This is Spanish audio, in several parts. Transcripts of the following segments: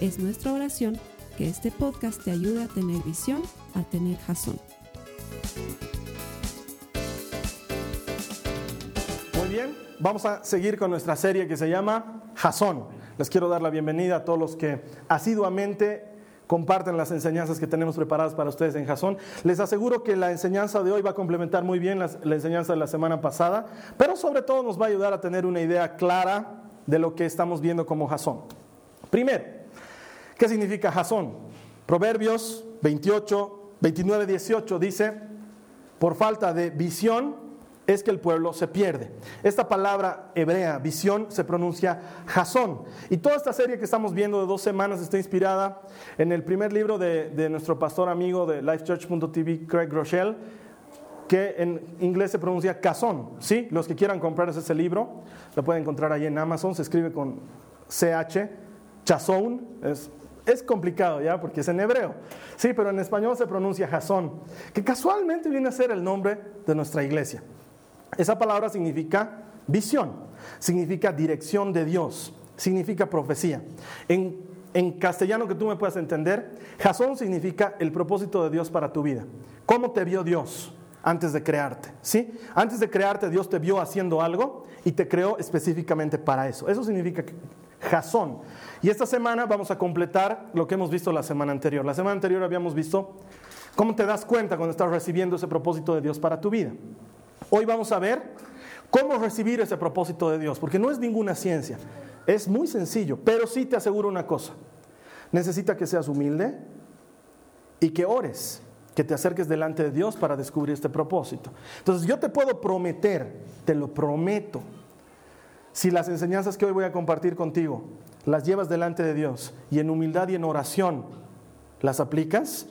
Es nuestra oración que este podcast te ayude a tener visión, a tener jazón. Muy bien, vamos a seguir con nuestra serie que se llama Jazón. Les quiero dar la bienvenida a todos los que asiduamente comparten las enseñanzas que tenemos preparadas para ustedes en Jazón. Les aseguro que la enseñanza de hoy va a complementar muy bien la, enseñanza de la semana pasada, pero sobre todo nos va a ayudar a tener una idea clara de lo que estamos viendo como Jazón. Primero, ¿qué significa Jazón? Proverbios 28, 29, 18 dice, por falta de visión es que el pueblo se pierde. Esta palabra hebrea, visión, se pronuncia Jasón. Y toda esta serie que estamos viendo de dos semanas está inspirada en el primer libro de, de nuestro pastor amigo de lifechurch.tv, Craig Rochelle, que en inglés se pronuncia Casón. ¿sí? Los que quieran comprar ese libro, lo pueden encontrar ahí en Amazon, se escribe con CH, Chazón, es es complicado ya porque es en hebreo. Sí, pero en español se pronuncia Jasón, que casualmente viene a ser el nombre de nuestra iglesia. Esa palabra significa visión, significa dirección de Dios, significa profecía. En, en castellano que tú me puedas entender, Jasón significa el propósito de Dios para tu vida. ¿Cómo te vio Dios? antes de crearte, ¿sí? Antes de crearte Dios te vio haciendo algo y te creó específicamente para eso. Eso significa Jasón. Y esta semana vamos a completar lo que hemos visto la semana anterior. La semana anterior habíamos visto cómo te das cuenta cuando estás recibiendo ese propósito de Dios para tu vida. Hoy vamos a ver cómo recibir ese propósito de Dios, porque no es ninguna ciencia. Es muy sencillo, pero sí te aseguro una cosa. Necesita que seas humilde y que ores que te acerques delante de Dios para descubrir este propósito. Entonces yo te puedo prometer, te lo prometo, si las enseñanzas que hoy voy a compartir contigo las llevas delante de Dios y en humildad y en oración las aplicas,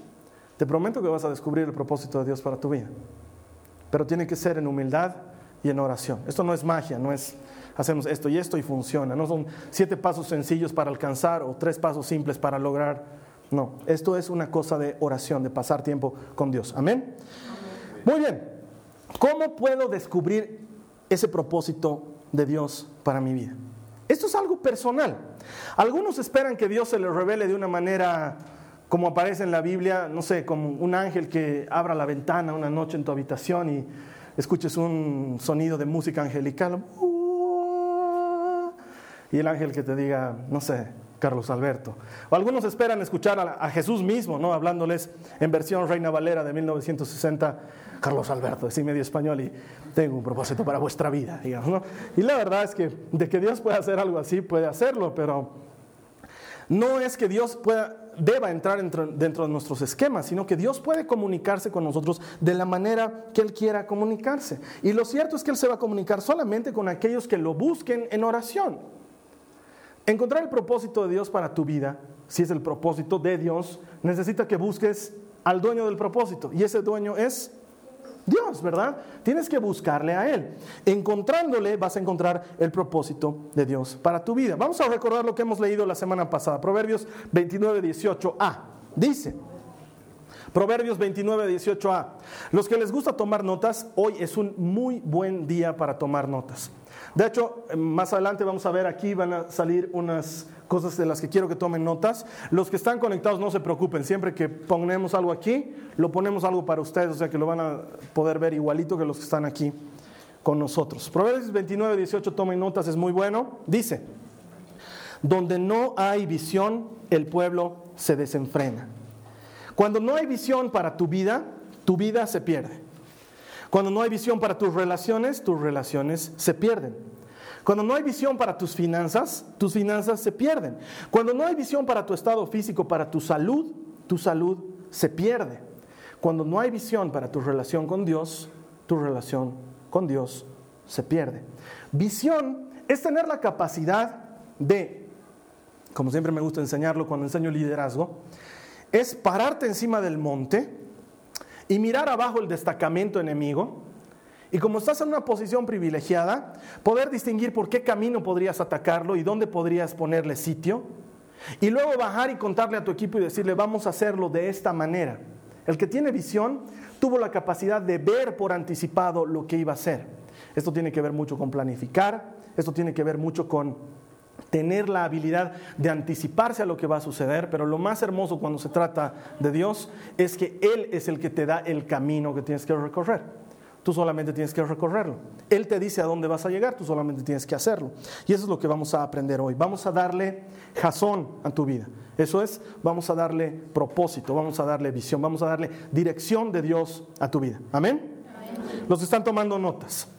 te prometo que vas a descubrir el propósito de Dios para tu vida. Pero tiene que ser en humildad y en oración. Esto no es magia, no es hacemos esto y esto y funciona. No son siete pasos sencillos para alcanzar o tres pasos simples para lograr no, esto es una cosa de oración, de pasar tiempo con Dios. Amén. Muy bien. ¿Cómo puedo descubrir ese propósito de Dios para mi vida? Esto es algo personal. Algunos esperan que Dios se les revele de una manera como aparece en la Biblia, no sé, como un ángel que abra la ventana una noche en tu habitación y escuches un sonido de música angelical. Y el ángel que te diga, no sé, Carlos Alberto. O algunos esperan escuchar a, Jesús mismo, ¿no? Hablándoles en versión Reina Valera de 1960, Carlos Alberto, sí medio español y tengo un propósito para vuestra vida, digamos, ¿no? Y la verdad es que de que Dios pueda hacer algo así, puede hacerlo, pero no es que Dios pueda, deba entrar dentro de nuestros esquemas, sino que Dios puede comunicarse con nosotros de la manera que Él quiera comunicarse. Y lo cierto es que Él se va a comunicar solamente con aquellos que lo busquen en oración. Encontrar el propósito de Dios para tu vida, si es el propósito de Dios, necesita que busques al dueño del propósito. Y ese dueño es Dios, ¿verdad? Tienes que buscarle a Él. Encontrándole vas a encontrar el propósito de Dios para tu vida. Vamos a recordar lo que hemos leído la semana pasada. Proverbios 29, 18a. Dice, Proverbios 29, 18a. Los que les gusta tomar notas, hoy es un muy buen día para tomar notas. De hecho, más adelante vamos a ver aquí, van a salir unas cosas de las que quiero que tomen notas. Los que están conectados no se preocupen, siempre que ponemos algo aquí, lo ponemos algo para ustedes, o sea que lo van a poder ver igualito que los que están aquí con nosotros. Proverbios 29, 18, tomen notas, es muy bueno. Dice, donde no hay visión, el pueblo se desenfrena. Cuando no hay visión para tu vida, tu vida se pierde. Cuando no hay visión para tus relaciones, tus relaciones se pierden. Cuando no hay visión para tus finanzas, tus finanzas se pierden. Cuando no hay visión para tu estado físico, para tu salud, tu salud se pierde. Cuando no hay visión para tu relación con Dios, tu relación con Dios se pierde. Visión es tener la capacidad de como siempre me gusta enseñarlo cuando enseño liderazgo, es pararte encima del monte y mirar abajo el destacamento enemigo. Y como estás en una posición privilegiada, poder distinguir por qué camino podrías atacarlo y dónde podrías ponerle sitio. Y luego bajar y contarle a tu equipo y decirle, vamos a hacerlo de esta manera. El que tiene visión tuvo la capacidad de ver por anticipado lo que iba a hacer. Esto tiene que ver mucho con planificar, esto tiene que ver mucho con tener la habilidad de anticiparse a lo que va a suceder, pero lo más hermoso cuando se trata de Dios es que Él es el que te da el camino que tienes que recorrer. Tú solamente tienes que recorrerlo. Él te dice a dónde vas a llegar, tú solamente tienes que hacerlo. Y eso es lo que vamos a aprender hoy. Vamos a darle jazón a tu vida. Eso es, vamos a darle propósito, vamos a darle visión, vamos a darle dirección de Dios a tu vida. Amén. Los que están tomando notas.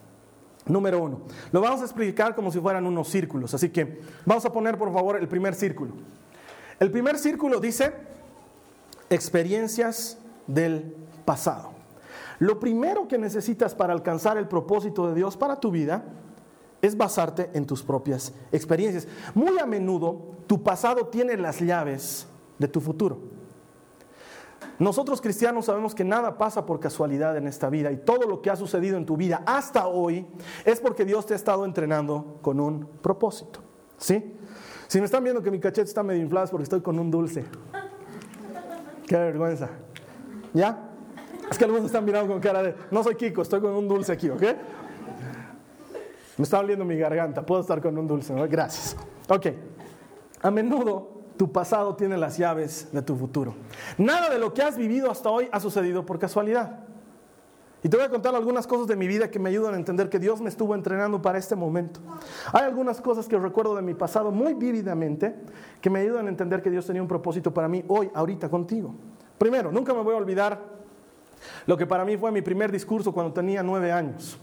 Número uno. Lo vamos a explicar como si fueran unos círculos. Así que vamos a poner por favor el primer círculo. El primer círculo dice experiencias del pasado. Lo primero que necesitas para alcanzar el propósito de Dios para tu vida es basarte en tus propias experiencias. Muy a menudo tu pasado tiene las llaves de tu futuro. Nosotros cristianos sabemos que nada pasa por casualidad en esta vida y todo lo que ha sucedido en tu vida hasta hoy es porque Dios te ha estado entrenando con un propósito. ¿Sí? Si me están viendo que mi cachete está medio inflado es porque estoy con un dulce. Qué vergüenza. ¿Ya? Es que algunos están mirando con cara de, no soy Kiko, estoy con un dulce aquí, ¿ok? Me está oliendo mi garganta, puedo estar con un dulce, ¿no? Gracias. Ok. A menudo tu pasado tiene las llaves de tu futuro. Nada de lo que has vivido hasta hoy ha sucedido por casualidad. Y te voy a contar algunas cosas de mi vida que me ayudan a entender que Dios me estuvo entrenando para este momento. Hay algunas cosas que recuerdo de mi pasado muy vívidamente que me ayudan a entender que Dios tenía un propósito para mí hoy, ahorita contigo. Primero, nunca me voy a olvidar lo que para mí fue mi primer discurso cuando tenía nueve años.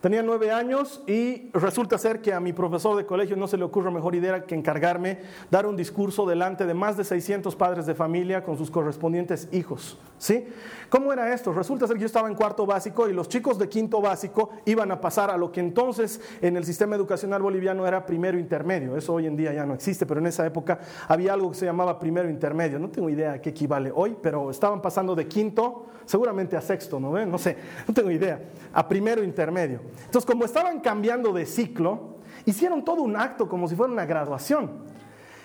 Tenía nueve años y resulta ser que a mi profesor de colegio no se le ocurre mejor idea que encargarme dar un discurso delante de más de 600 padres de familia con sus correspondientes hijos. ¿Sí? ¿Cómo era esto? Resulta ser que yo estaba en cuarto básico y los chicos de quinto básico iban a pasar a lo que entonces en el sistema educacional boliviano era primero intermedio. Eso hoy en día ya no existe, pero en esa época había algo que se llamaba primero intermedio. No tengo idea a qué equivale hoy, pero estaban pasando de quinto, seguramente a sexto, ¿no? No sé, no tengo idea, a primero intermedio. Entonces, como estaban cambiando de ciclo, hicieron todo un acto como si fuera una graduación.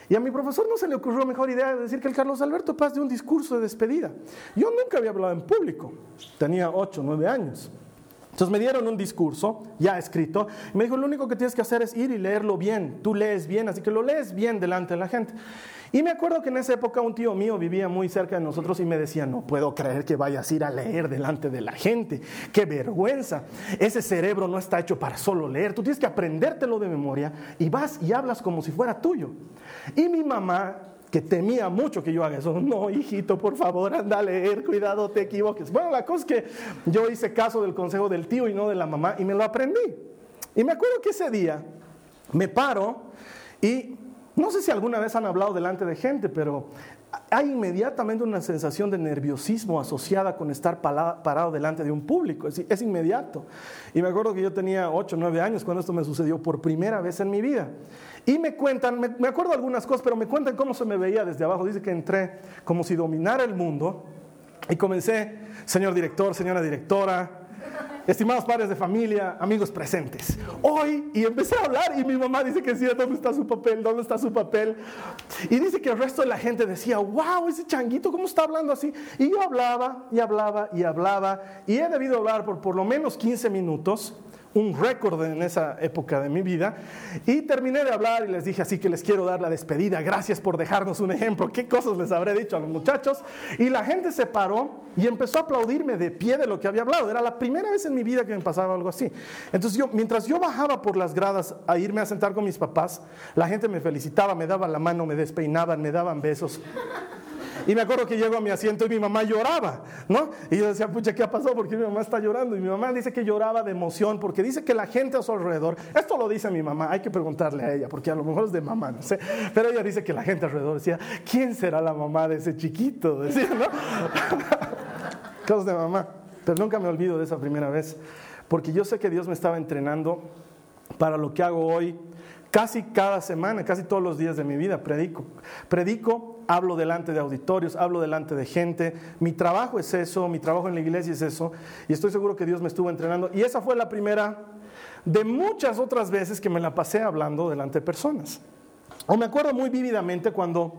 Y a mi profesor no se le ocurrió mejor idea de decir que el Carlos Alberto Paz de un discurso de despedida. Yo nunca había hablado en público, tenía 8, 9 años. Entonces me dieron un discurso ya escrito y me dijo, lo único que tienes que hacer es ir y leerlo bien. Tú lees bien, así que lo lees bien delante de la gente. Y me acuerdo que en esa época un tío mío vivía muy cerca de nosotros y me decía, no puedo creer que vayas a ir a leer delante de la gente. Qué vergüenza. Ese cerebro no está hecho para solo leer. Tú tienes que aprendértelo de memoria y vas y hablas como si fuera tuyo. Y mi mamá que temía mucho que yo haga eso. No, hijito, por favor, anda a leer, cuidado, te equivoques. Bueno, la cosa es que yo hice caso del consejo del tío y no de la mamá y me lo aprendí. Y me acuerdo que ese día me paro y no sé si alguna vez han hablado delante de gente, pero hay inmediatamente una sensación de nerviosismo asociada con estar parado delante de un público. Es, inmediato. Y me acuerdo que yo tenía 8 o 9 años cuando esto me sucedió por primera vez en mi vida. Y me cuentan, me, me acuerdo algunas cosas, pero me cuentan cómo se me veía desde abajo. Dice que entré como si dominara el mundo y comencé, señor director, señora directora, estimados padres de familia, amigos presentes, hoy, y empecé a hablar y mi mamá dice que sí, ¿dónde está su papel? ¿Dónde está su papel? Y dice que el resto de la gente decía, wow, ese changuito, ¿cómo está hablando así? Y yo hablaba y hablaba y hablaba y he debido hablar por por lo menos 15 minutos un récord en esa época de mi vida. Y terminé de hablar y les dije así que les quiero dar la despedida. Gracias por dejarnos un ejemplo. ¿Qué cosas les habré dicho a los muchachos? Y la gente se paró y empezó a aplaudirme de pie de lo que había hablado. Era la primera vez en mi vida que me pasaba algo así. Entonces yo, mientras yo bajaba por las gradas a irme a sentar con mis papás, la gente me felicitaba, me daba la mano, me despeinaban, me daban besos. Y me acuerdo que llego a mi asiento y mi mamá lloraba, ¿no? Y yo decía, pucha, ¿qué ha pasado? Porque mi mamá está llorando. Y mi mamá dice que lloraba de emoción porque dice que la gente a su alrededor, esto lo dice mi mamá, hay que preguntarle a ella, porque a lo mejor es de mamá, no sé. Pero ella dice que la gente alrededor decía, ¿quién será la mamá de ese chiquito? Decía, ¿no? Cosas de mamá. Pero nunca me olvido de esa primera vez, porque yo sé que Dios me estaba entrenando para lo que hago hoy Casi cada semana, casi todos los días de mi vida predico. Predico, hablo delante de auditorios, hablo delante de gente. Mi trabajo es eso, mi trabajo en la iglesia es eso. Y estoy seguro que Dios me estuvo entrenando. Y esa fue la primera de muchas otras veces que me la pasé hablando delante de personas. O me acuerdo muy vívidamente cuando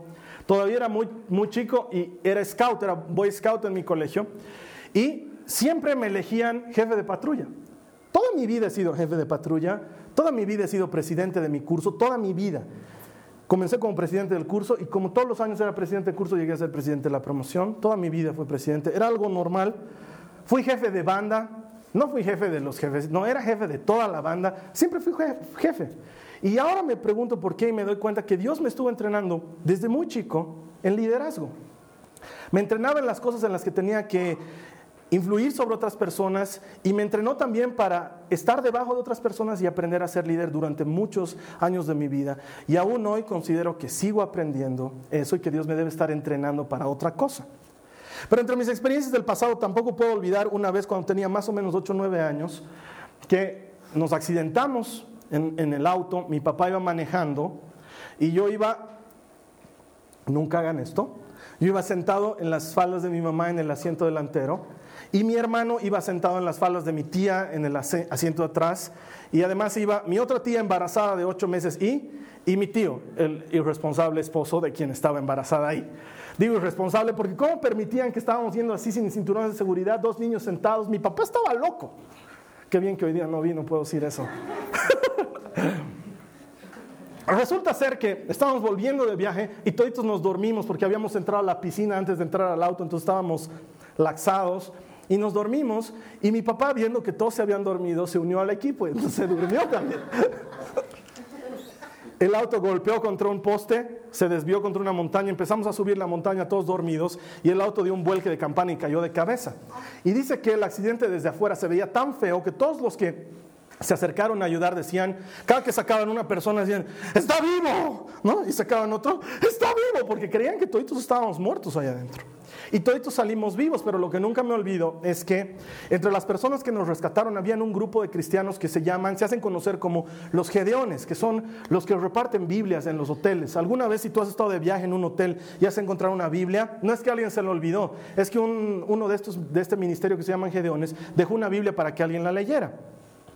todavía era muy, muy chico y era scout, era boy scout en mi colegio. Y siempre me elegían jefe de patrulla. Toda mi vida he sido jefe de patrulla Toda mi vida he sido presidente de mi curso, toda mi vida. Comencé como presidente del curso y como todos los años era presidente del curso, llegué a ser presidente de la promoción. Toda mi vida fui presidente. Era algo normal. Fui jefe de banda. No fui jefe de los jefes, no, era jefe de toda la banda. Siempre fui jefe. Y ahora me pregunto por qué y me doy cuenta que Dios me estuvo entrenando desde muy chico en liderazgo. Me entrenaba en las cosas en las que tenía que influir sobre otras personas y me entrenó también para estar debajo de otras personas y aprender a ser líder durante muchos años de mi vida. Y aún hoy considero que sigo aprendiendo eso y que Dios me debe estar entrenando para otra cosa. Pero entre mis experiencias del pasado tampoco puedo olvidar una vez cuando tenía más o menos 8 o 9 años que nos accidentamos en, en el auto, mi papá iba manejando y yo iba, nunca hagan esto, yo iba sentado en las faldas de mi mamá en el asiento delantero y mi hermano iba sentado en las faldas de mi tía en el asiento atrás. Y además iba mi otra tía embarazada de ocho meses y, y mi tío, el irresponsable esposo de quien estaba embarazada ahí. Digo irresponsable porque ¿cómo permitían que estábamos yendo así sin cinturones de seguridad, dos niños sentados? Mi papá estaba loco. Qué bien que hoy día no vi, no puedo decir eso. Resulta ser que estábamos volviendo de viaje y toditos nos dormimos porque habíamos entrado a la piscina antes de entrar al auto, entonces estábamos laxados y nos dormimos y mi papá viendo que todos se habían dormido se unió al equipo entonces se durmió también. El auto golpeó contra un poste, se desvió contra una montaña, empezamos a subir la montaña todos dormidos y el auto dio un vuelque de campana y cayó de cabeza. Y dice que el accidente desde afuera se veía tan feo que todos los que se acercaron a ayudar decían, cada que sacaban una persona decían, está vivo, ¿no? Y sacaban otro, está vivo, porque creían que todos estábamos muertos allá adentro. Y todos salimos vivos, pero lo que nunca me olvido es que entre las personas que nos rescataron habían un grupo de cristianos que se llaman, se hacen conocer como los gedeones, que son los que reparten Biblias en los hoteles. Alguna vez si tú has estado de viaje en un hotel y has encontrado una Biblia, no es que alguien se lo olvidó, es que uno de estos de este ministerio que se llaman gedeones dejó una Biblia para que alguien la leyera.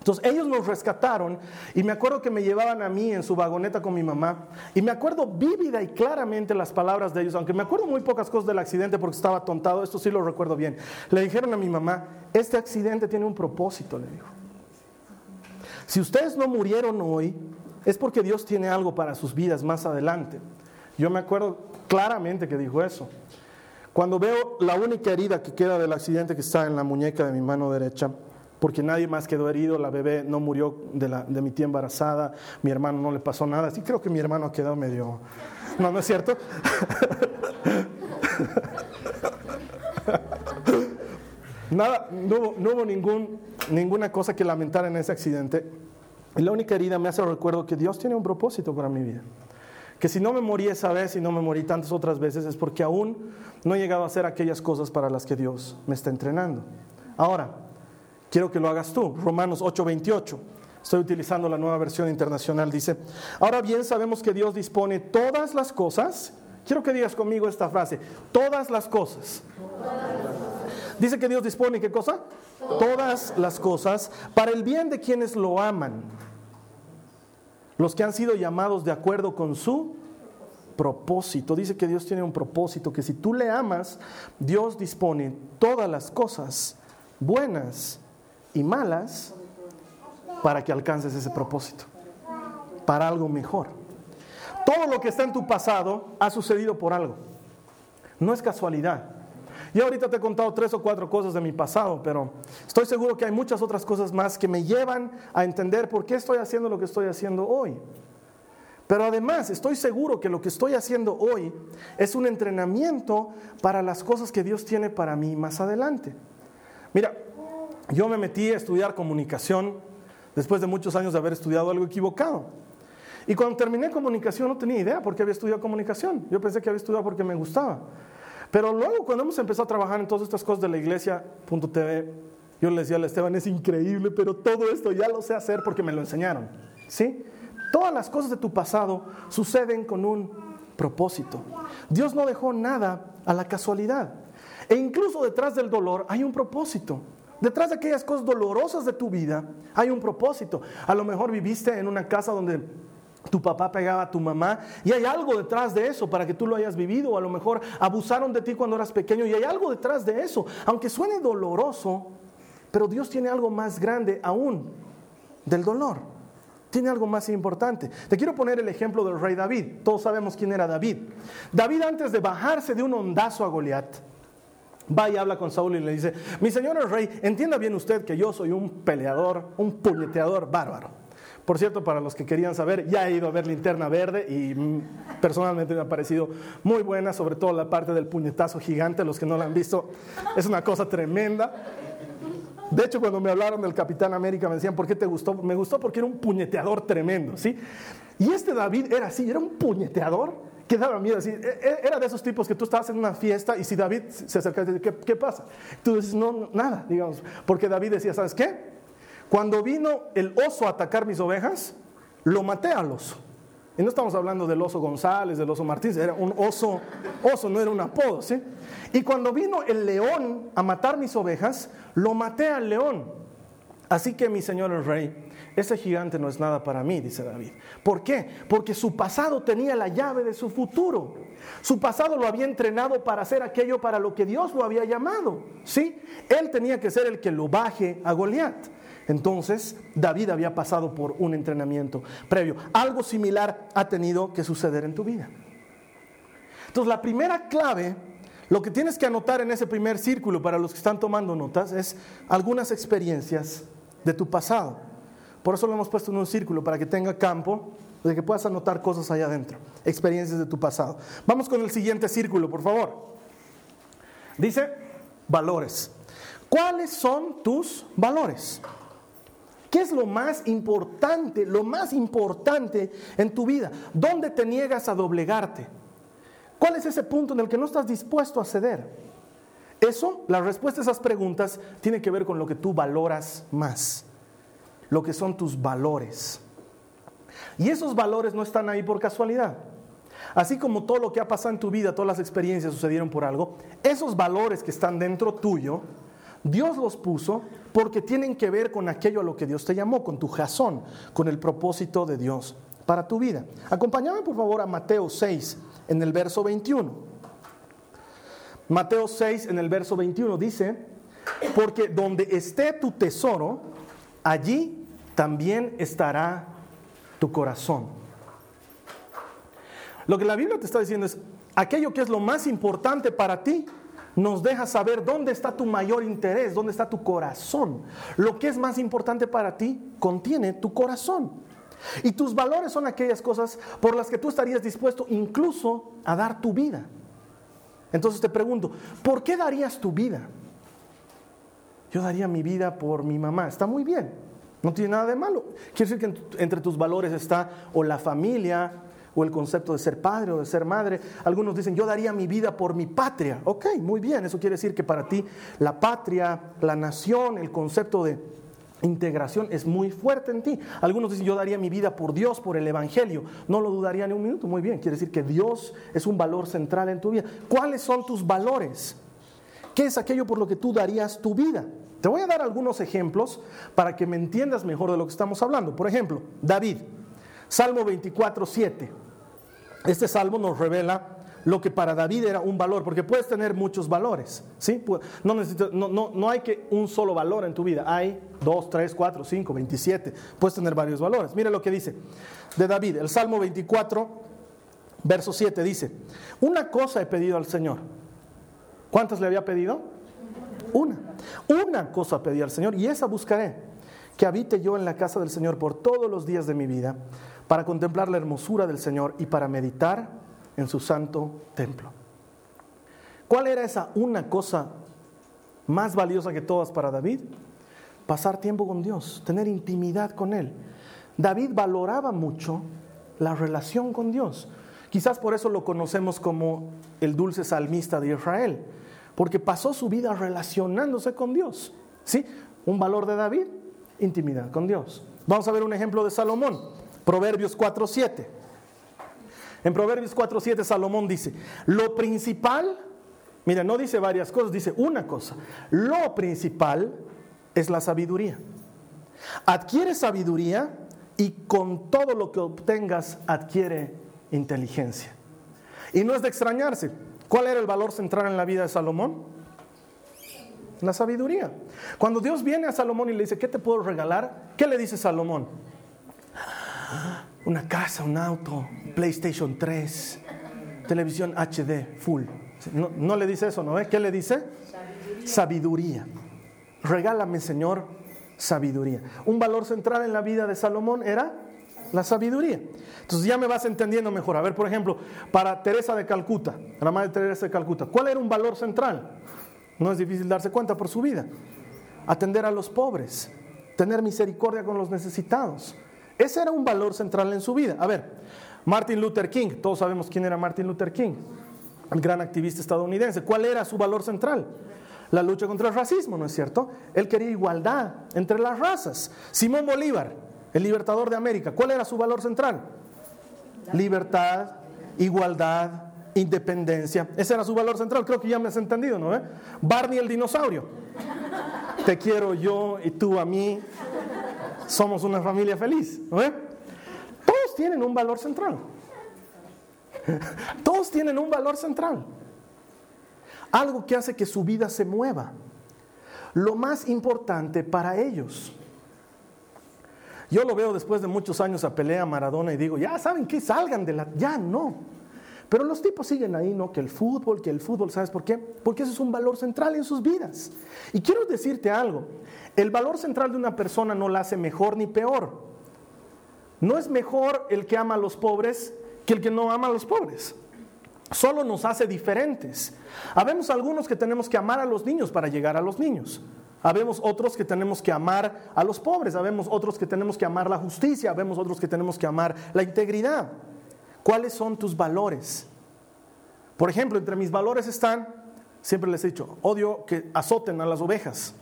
Entonces ellos nos rescataron y me acuerdo que me llevaban a mí en su vagoneta con mi mamá y me acuerdo vívida y claramente las palabras de ellos, aunque me acuerdo muy pocas cosas del accidente porque estaba tontado, esto sí lo recuerdo bien. Le dijeron a mi mamá, este accidente tiene un propósito, le dijo. Si ustedes no murieron hoy, es porque Dios tiene algo para sus vidas más adelante. Yo me acuerdo claramente que dijo eso. Cuando veo la única herida que queda del accidente que está en la muñeca de mi mano derecha, porque nadie más quedó herido, la bebé no murió de, la, de mi tía embarazada, mi hermano no le pasó nada, sí creo que mi hermano ha quedado medio... No, no es cierto. Nada, no, hubo ningún, ninguna cosa que lamentar en ese accidente. Y la única herida me hace recuerdo que Dios tiene un propósito para mi vida. Que si no me morí esa vez y no me morí tantas otras veces es porque aún no he llegado a hacer aquellas cosas para las que Dios me está entrenando. Ahora, Quiero que lo hagas tú. Romanos 8:28. Estoy utilizando la nueva versión internacional. Dice, ahora bien sabemos que Dios dispone todas las cosas. Quiero que digas conmigo esta frase. Todas las cosas. Dice que Dios dispone qué cosa? Todas las cosas para el bien de quienes lo aman. Los que han sido llamados de acuerdo con su propósito. Dice que Dios tiene un propósito, que si tú le amas, Dios dispone todas las cosas buenas y malas para que alcances ese propósito, para algo mejor. Todo lo que está en tu pasado ha sucedido por algo. No es casualidad. Yo ahorita te he contado tres o cuatro cosas de mi pasado, pero estoy seguro que hay muchas otras cosas más que me llevan a entender por qué estoy haciendo lo que estoy haciendo hoy. Pero además estoy seguro que lo que estoy haciendo hoy es un entrenamiento para las cosas que Dios tiene para mí más adelante. Mira, yo me metí a estudiar comunicación después de muchos años de haber estudiado algo equivocado. Y cuando terminé comunicación no tenía idea por qué había estudiado comunicación. Yo pensé que había estudiado porque me gustaba. Pero luego cuando hemos empezado a trabajar en todas estas cosas de la iglesia.tv, yo le decía a Esteban, es increíble, pero todo esto ya lo sé hacer porque me lo enseñaron. ¿Sí? todas las cosas de tu pasado suceden con un propósito. Dios no dejó nada a la casualidad. E incluso detrás del dolor hay un propósito. Detrás de aquellas cosas dolorosas de tu vida hay un propósito. A lo mejor viviste en una casa donde tu papá pegaba a tu mamá y hay algo detrás de eso para que tú lo hayas vivido. O a lo mejor abusaron de ti cuando eras pequeño y hay algo detrás de eso. Aunque suene doloroso, pero Dios tiene algo más grande aún del dolor. Tiene algo más importante. Te quiero poner el ejemplo del rey David. Todos sabemos quién era David. David antes de bajarse de un ondazo a Goliat, va y habla con Saúl y le dice, mi señor el rey, entienda bien usted que yo soy un peleador, un puñeteador bárbaro. Por cierto, para los que querían saber, ya he ido a ver Linterna Verde y mm, personalmente me ha parecido muy buena, sobre todo la parte del puñetazo gigante. Los que no la han visto, es una cosa tremenda. De hecho, cuando me hablaron del Capitán América, me decían, ¿por qué te gustó? Me gustó porque era un puñeteador tremendo, ¿sí? Y este David era así, era un puñeteador que daba miedo. Así, e, e, era de esos tipos que tú estabas en una fiesta y si David se acerca ¿qué, ¿qué pasa? Tú dices, no, nada, digamos. Porque David decía, ¿sabes qué? Cuando vino el oso a atacar mis ovejas, lo maté al oso. Y no estamos hablando del oso González, del oso Martínez, era un oso, oso, no era un apodo, ¿sí? Y cuando vino el león a matar mis ovejas, lo maté al león. Así que mi señor el rey, ese gigante no es nada para mí, dice David. ¿Por qué? Porque su pasado tenía la llave de su futuro. Su pasado lo había entrenado para hacer aquello para lo que Dios lo había llamado. ¿Sí? Él tenía que ser el que lo baje a Goliat. Entonces, David había pasado por un entrenamiento previo. Algo similar ha tenido que suceder en tu vida. Entonces, la primera clave lo que tienes que anotar en ese primer círculo para los que están tomando notas es algunas experiencias de tu pasado. Por eso lo hemos puesto en un círculo para que tenga campo, de que puedas anotar cosas allá adentro, experiencias de tu pasado. Vamos con el siguiente círculo, por favor. Dice valores. ¿Cuáles son tus valores? ¿Qué es lo más importante, lo más importante en tu vida? ¿Dónde te niegas a doblegarte? ¿Cuál es ese punto en el que no estás dispuesto a ceder? Eso, la respuesta a esas preguntas tiene que ver con lo que tú valoras más, lo que son tus valores. Y esos valores no están ahí por casualidad. Así como todo lo que ha pasado en tu vida, todas las experiencias sucedieron por algo, esos valores que están dentro tuyo, Dios los puso porque tienen que ver con aquello a lo que Dios te llamó, con tu jazón, con el propósito de Dios para tu vida. Acompáñame por favor a Mateo 6 en el verso 21. Mateo 6 en el verso 21 dice, porque donde esté tu tesoro, allí también estará tu corazón. Lo que la Biblia te está diciendo es, aquello que es lo más importante para ti, nos deja saber dónde está tu mayor interés, dónde está tu corazón. Lo que es más importante para ti contiene tu corazón. Y tus valores son aquellas cosas por las que tú estarías dispuesto incluso a dar tu vida. Entonces te pregunto, ¿por qué darías tu vida? Yo daría mi vida por mi mamá. Está muy bien. No tiene nada de malo. Quiere decir que entre tus valores está o la familia, o el concepto de ser padre o de ser madre. Algunos dicen, yo daría mi vida por mi patria. Ok, muy bien, eso quiere decir que para ti la patria, la nación, el concepto de integración es muy fuerte en ti. Algunos dicen, yo daría mi vida por Dios, por el Evangelio. No lo dudaría ni un minuto. Muy bien, quiere decir que Dios es un valor central en tu vida. ¿Cuáles son tus valores? ¿Qué es aquello por lo que tú darías tu vida? Te voy a dar algunos ejemplos para que me entiendas mejor de lo que estamos hablando. Por ejemplo, David, Salmo 24, 7. Este salmo nos revela lo que para David era un valor, porque puedes tener muchos valores, ¿sí? No, no, no, hay que un solo valor en tu vida, hay dos, tres, cuatro, cinco, 27, puedes tener varios valores. Mira lo que dice de David, el Salmo 24, verso 7 dice, una cosa he pedido al Señor. ¿Cuántas le había pedido? Una. Una cosa pedí al Señor y esa buscaré, que habite yo en la casa del Señor por todos los días de mi vida, para contemplar la hermosura del Señor y para meditar en su santo templo. ¿Cuál era esa una cosa más valiosa que todas para David? Pasar tiempo con Dios, tener intimidad con Él. David valoraba mucho la relación con Dios. Quizás por eso lo conocemos como el dulce salmista de Israel, porque pasó su vida relacionándose con Dios. ¿Sí? Un valor de David, intimidad con Dios. Vamos a ver un ejemplo de Salomón. Proverbios 4.7. En Proverbios 4.7 Salomón dice, lo principal, mira, no dice varias cosas, dice una cosa. Lo principal es la sabiduría. Adquiere sabiduría y con todo lo que obtengas adquiere inteligencia. Y no es de extrañarse. ¿Cuál era el valor central en la vida de Salomón? La sabiduría. Cuando Dios viene a Salomón y le dice, ¿qué te puedo regalar? ¿Qué le dice Salomón? Una casa, un auto, PlayStation 3, televisión HD, full. No, le dice eso, ¿no? ¿Qué le dice? Sabiduría. sabiduría. Regálame, Señor, sabiduría. Un valor central en la vida de Salomón era la sabiduría. Entonces ya me vas entendiendo mejor. A ver, por ejemplo, para Teresa de Calcuta, la madre Teresa de Calcuta, ¿cuál era un valor central? No es difícil darse cuenta por su vida. Atender a los pobres, tener misericordia con los necesitados. Ese era un valor central en su vida. A ver, Martin Luther King, todos sabemos quién era Martin Luther King, el gran activista estadounidense. ¿Cuál era su valor central? la lucha contra el racismo, ¿no es cierto? Él quería igualdad entre las razas. Simón Bolívar, el libertador de América, ¿cuál era su valor central? Libertad, igualdad, independencia. Ese era su valor central, creo que ya me has entendido, ¿no? ¿Eh? Barney el dinosaurio. Te quiero yo y tú a mí. Somos una familia feliz, ¿no? ¿Eh? Todos tienen un valor central. Todos tienen un valor central algo que hace que su vida se mueva. Lo más importante para ellos. Yo lo veo después de muchos años a pelea Maradona y digo, ya saben que salgan de la... Ya no. Pero los tipos siguen ahí, ¿no? Que el fútbol, que el fútbol, ¿sabes por qué? Porque eso es un valor central en sus vidas. Y quiero decirte algo, el valor central de una persona no la hace mejor ni peor. No es mejor el que ama a los pobres que el que no ama a los pobres solo nos hace diferentes. Habemos algunos que tenemos que amar a los niños para llegar a los niños. Habemos otros que tenemos que amar a los pobres, habemos otros que tenemos que amar la justicia, habemos otros que tenemos que amar la integridad. ¿Cuáles son tus valores? Por ejemplo, entre mis valores están, siempre les he dicho, odio que azoten a las ovejas.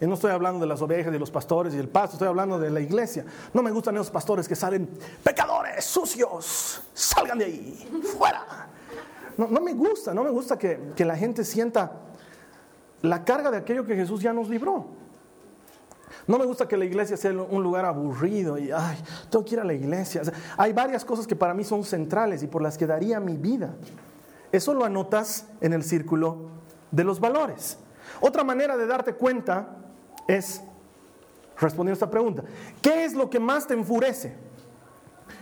Y no estoy hablando de las ovejas y los pastores y el pasto, estoy hablando de la iglesia. No me gustan esos pastores que salen, pecadores, sucios, salgan de ahí, fuera. No, me gusta, no me gusta que, la gente sienta la carga de aquello que Jesús ya nos libró. No me gusta que la iglesia sea un lugar aburrido y, ay, tengo que ir a la iglesia. hay varias cosas que para mí son centrales y por las que daría mi vida. Eso lo anotas en el círculo de los valores. Otra manera de darte cuenta es respondiendo a esta pregunta. ¿Qué es lo que más te enfurece?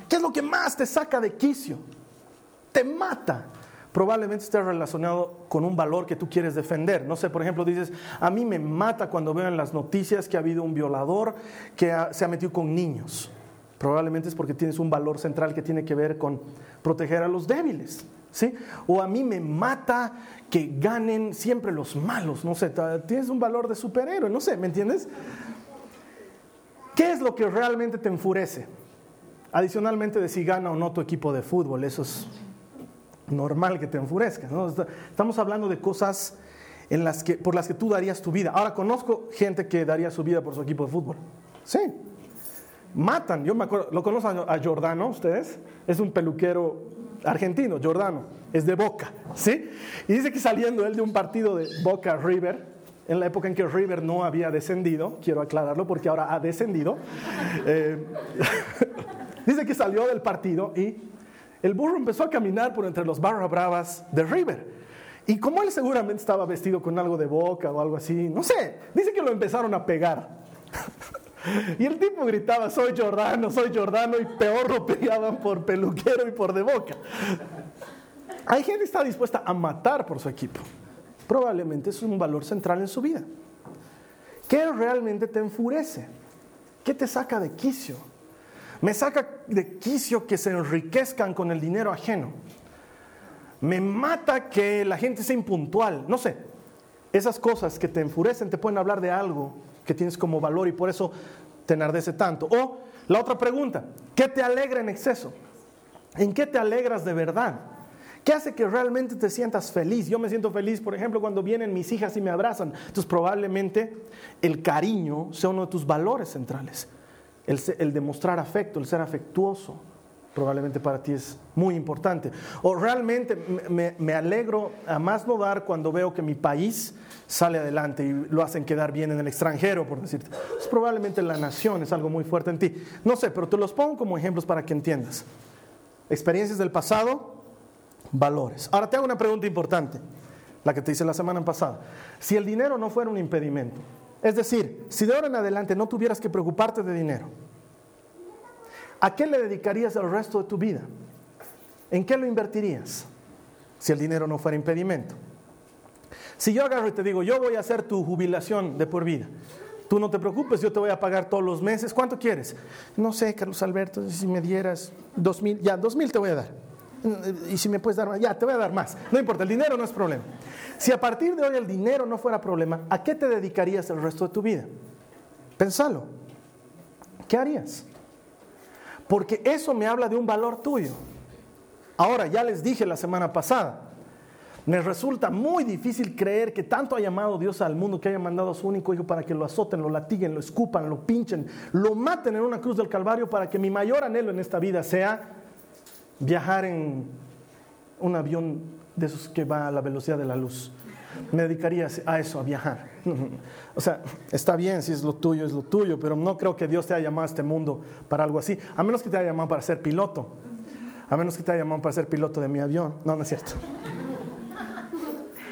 ¿Qué es lo que más te saca de quicio? Te mata probablemente esté relacionado con un valor que tú quieres defender. No sé, por ejemplo, dices, a mí me mata cuando veo en las noticias que ha habido un violador que se ha metido con niños. Probablemente es porque tienes un valor central que tiene que ver con proteger a los débiles. ¿Sí? O a mí me mata que ganen siempre los malos, no sé, tienes un valor de superhéroe, no sé, ¿me entiendes? ¿Qué es lo que realmente te enfurece? Adicionalmente de si gana o no tu equipo de fútbol, eso es normal que te enfurezcas. Estamos hablando de cosas en las que, por las que tú darías tu vida. Ahora, conozco gente que daría su vida por su equipo de fútbol. Sí. Matan. Yo me ¿lo conocen a Jordano ustedes? Es un peluquero argentino, Jordano. Es de Boca. ¿Sí? Y dice que saliendo él de un partido de Boca River, en la época en que River no había descendido, quiero aclararlo porque ahora ha descendido, eh, dice que salió del partido y el burro empezó a caminar por entre los barra bravas de River. Y como él seguramente estaba vestido con algo de boca o algo así, no sé, dice que lo empezaron a pegar. y el tipo gritaba, soy Jordano, soy Jordano, y peor lo pegaban por peluquero y por de boca. Hay gente que está dispuesta a matar por su equipo. Probablemente es un valor central en su vida. ¿Qué realmente te enfurece? ¿Qué te saca de quicio? Me saca de quicio que se enriquezcan con el dinero ajeno. Me mata que la gente sea impuntual. No sé, esas cosas que te enfurecen te pueden hablar de algo que tienes como valor y por eso te enardece tanto. O la otra pregunta, ¿qué te alegra en exceso? ¿En qué te alegras de verdad? ¿Qué hace que realmente te sientas feliz? Yo me siento feliz, por ejemplo, cuando vienen mis hijas y me abrazan. Entonces probablemente el cariño sea uno de tus valores centrales. El, demostrar afecto, el ser afectuoso, probablemente para ti es muy importante. O realmente me, me, alegro a más no dar cuando veo que mi país sale adelante y lo hacen quedar bien en el extranjero, por decirte. Pues probablemente la nación es algo muy fuerte en ti. No sé, pero te los pongo como ejemplos para que entiendas. Experiencias del pasado, valores. Ahora te hago una pregunta importante, la que te hice la semana pasada. Si el dinero no fuera un impedimento, es decir, si de ahora en adelante no tuvieras que preocuparte de dinero, ¿a qué le dedicarías el resto de tu vida? ¿En qué lo invertirías si el dinero no fuera impedimento? Si yo agarro y te digo, yo voy a hacer tu jubilación de por vida, tú no te preocupes, yo te voy a pagar todos los meses, ¿cuánto quieres? No sé, Carlos Alberto, si me dieras dos mil, ya, dos mil te voy a dar. Y si me puedes dar más, ya, te voy a dar más. No importa, el dinero no es problema. Si a partir de hoy el dinero no fuera problema, ¿a qué te dedicarías el resto de tu vida? Pensalo. ¿Qué harías? porque eso me habla de un valor tuyo. Ahora, ya les dije la semana pasada, me resulta muy difícil creer que tanto ha llamado Dios al mundo que haya mandado a su único hijo para que lo azoten, lo latiguen, lo escupan, lo pinchen, lo maten en una cruz del Calvario para que mi mayor anhelo en esta vida sea viajar en un avión de esos que va a la velocidad de la luz me dedicaría a eso, a viajar. O sea, está bien si es lo tuyo, es lo tuyo, pero no creo que Dios te haya llamado a este mundo para algo así, a menos que te haya llamado para ser piloto, a menos que te haya llamado para ser piloto de mi avión. No, no es cierto.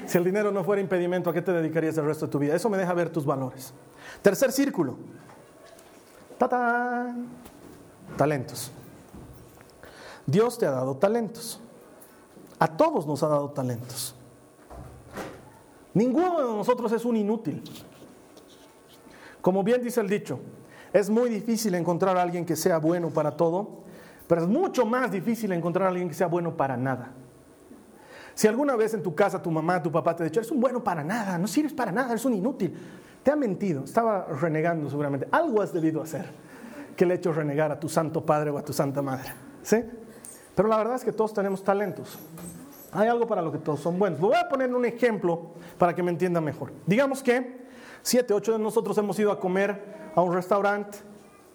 Si el dinero no fuera impedimento, ¿a qué te dedicarías el resto de tu vida? Eso me deja ver tus valores. Tercer círculo. Talentos. Dios te ha dado talentos. A todos nos ha dado talentos. Ninguno de nosotros es un inútil. Como bien dice el dicho, es muy difícil encontrar a alguien que sea bueno para todo, pero es mucho más difícil encontrar a alguien que sea bueno para nada. Si alguna vez en tu casa tu mamá, tu papá te ha dicho, eres un bueno para nada, no sirves para nada, eres un inútil, te ha mentido, estaba renegando seguramente. Algo has debido hacer que le ha hecho renegar a tu santo padre o a tu santa madre. ¿Sí? Pero la verdad es que todos tenemos talentos. Hay algo para lo que todos son buenos. Voy a poner un ejemplo para que me entienda mejor. Digamos que siete, ocho de nosotros hemos ido a comer a un restaurante,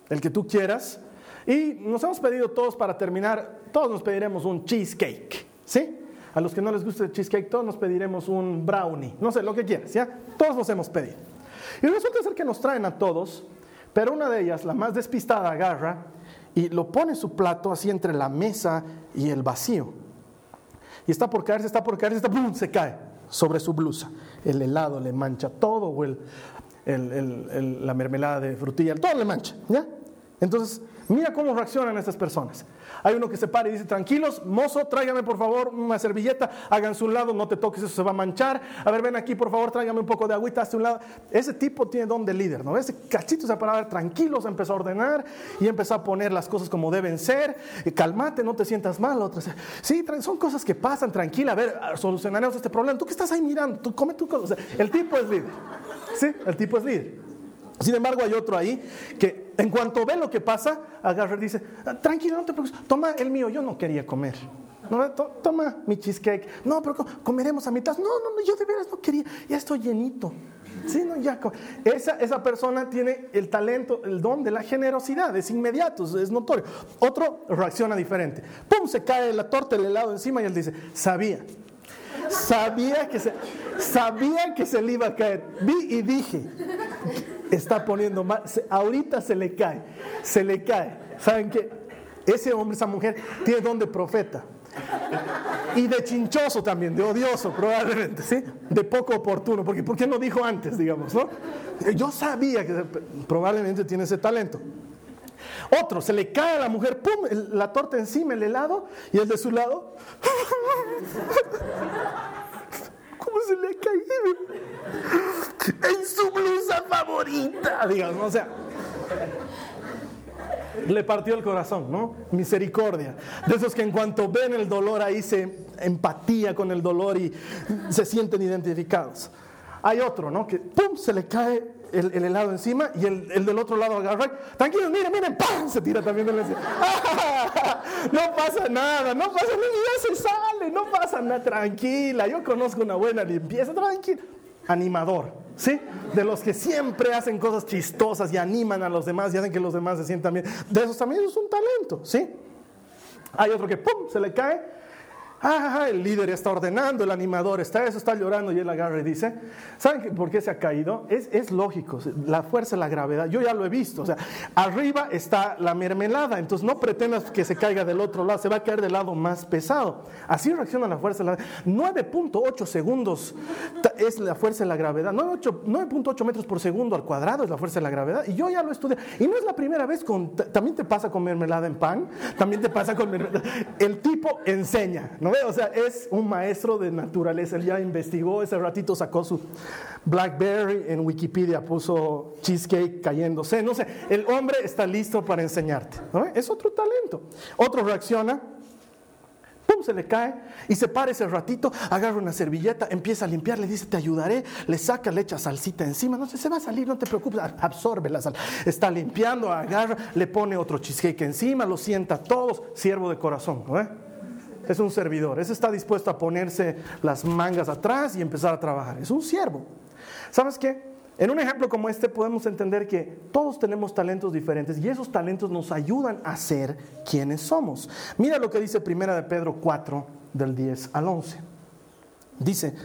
el que tú quieras, y nos hemos pedido todos para terminar, todos nos pediremos un cheesecake, ¿sí? A los que no les guste el cheesecake, todos nos pediremos un brownie, no sé, lo que quieras, ¿ya? Todos nos hemos pedido. Y resulta ser que nos traen a todos, pero una de ellas, la más despistada, agarra y lo pone su plato así entre la mesa y el vacío y está por caerse, está por caerse, está, ¡pum! se cae sobre su blusa. El helado le mancha todo, o el, la mermelada de frutilla, todo le mancha. ¿ya? Entonces, mira cómo reaccionan estas personas. Hay uno que se para y dice, tranquilos, mozo, tráigame por favor una servilleta, háganse un lado, no te toques, eso se va a manchar. A ver, ven aquí, por favor, tráigame un poco de agüita, hazte un lado. Ese tipo tiene don de líder, ¿no? Ese cachito se para tranquilos, empezó a ordenar y empezó a poner las cosas como deben ser. Y calmate, no te sientas mal. Otra, sí, son cosas que pasan, tranquila, a ver, solucionaremos este problema. ¿Tú qué estás ahí mirando? Tú come tu cosa. el tipo es líder. Sí, el tipo es líder. Sin embargo, hay otro ahí que en cuanto ve lo que pasa, agarra y dice, tranquilo, no te preocupes, toma el mío, yo no quería comer. No, toma mi cheesecake. No, pero comeremos a mitad. No, no, no, yo de veras no quería. Ya estoy llenito. Sí, no, ya. Esa, esa persona tiene el talento, el don de la generosidad. Es inmediato, es notorio. Otro reacciona diferente. Pum, se cae la torta, el helado encima y él dice, sabía. Sabía que se, sabía que se le iba a caer. Vi y dije, está poniendo mal, ahorita se le cae, se le cae. ¿Saben qué? Ese hombre, esa mujer, tiene don de profeta. Y de chinchoso también, de odioso probablemente, ¿sí? De poco oportuno, porque ¿por qué no dijo antes, digamos, no? Yo sabía que probablemente tiene ese talento. Otro, se le cae a la mujer, ¡pum! La torta encima, el helado, y el de su lado. ¿Cómo se le ha caído? En su blusa favorita, digamos, o sea. Le partió el corazón, ¿no? Misericordia. De esos que en cuanto ven el dolor ahí se empatía con el dolor y se sienten identificados. Hay otro, ¿no? Que ¡pum! se le cae el, helado encima y el, el, del otro lado agarra. Tranquilo, miren, miren, ¡pam! Se tira también del encima. No pasa nada, no pasa nada, ya se sale, no pasa nada, tranquila. Yo conozco una buena limpieza, tranquila. Animador. ¿sí? De los que siempre hacen cosas chistosas y animan a los demás y hacen que los demás se sientan bien. De esos también es un talento, ¿sí? Hay otro que, ¡pum!, se le cae Ah, el líder está ordenando, el animador está eso, está llorando y él agarra y dice, ¿saben por qué se ha caído? Es, es lógico, la fuerza, la gravedad, yo ya lo he visto, o sea, arriba está la mermelada, entonces no pretendas que se caiga del otro lado, se va a caer del lado más pesado. Así reacciona la fuerza, 9.8 segundos es la fuerza de la gravedad, 9.8 metros por segundo al cuadrado es la fuerza de la gravedad, y yo ya lo estudié, y no es la primera vez, con, también te pasa con mermelada en pan, también te pasa con mermelada, el tipo enseña, ¿no? O sea, es un maestro de naturaleza. Él ya investigó, ese ratito sacó su Blackberry, en Wikipedia puso cheesecake cayéndose. No sé, el hombre está listo para enseñarte. Es otro talento. Otro reacciona, pum, se le cae y se para ese ratito, agarra una servilleta, empieza a limpiar, le dice, te ayudaré, le saca, le echa salsita encima, no sé, se va a salir, no te preocupes, absorbe la sal. Está limpiando, agarra, le pone otro cheesecake encima, lo sienta todos, siervo de corazón. ¿no? Es un servidor. Ese está dispuesto a ponerse las mangas atrás y empezar a trabajar. Es un siervo. ¿Sabes qué? En un ejemplo como este podemos entender que todos tenemos talentos diferentes y esos talentos nos ayudan a ser quienes somos. Mira lo que dice Primera de Pedro 4 del 10 al 11. Dice,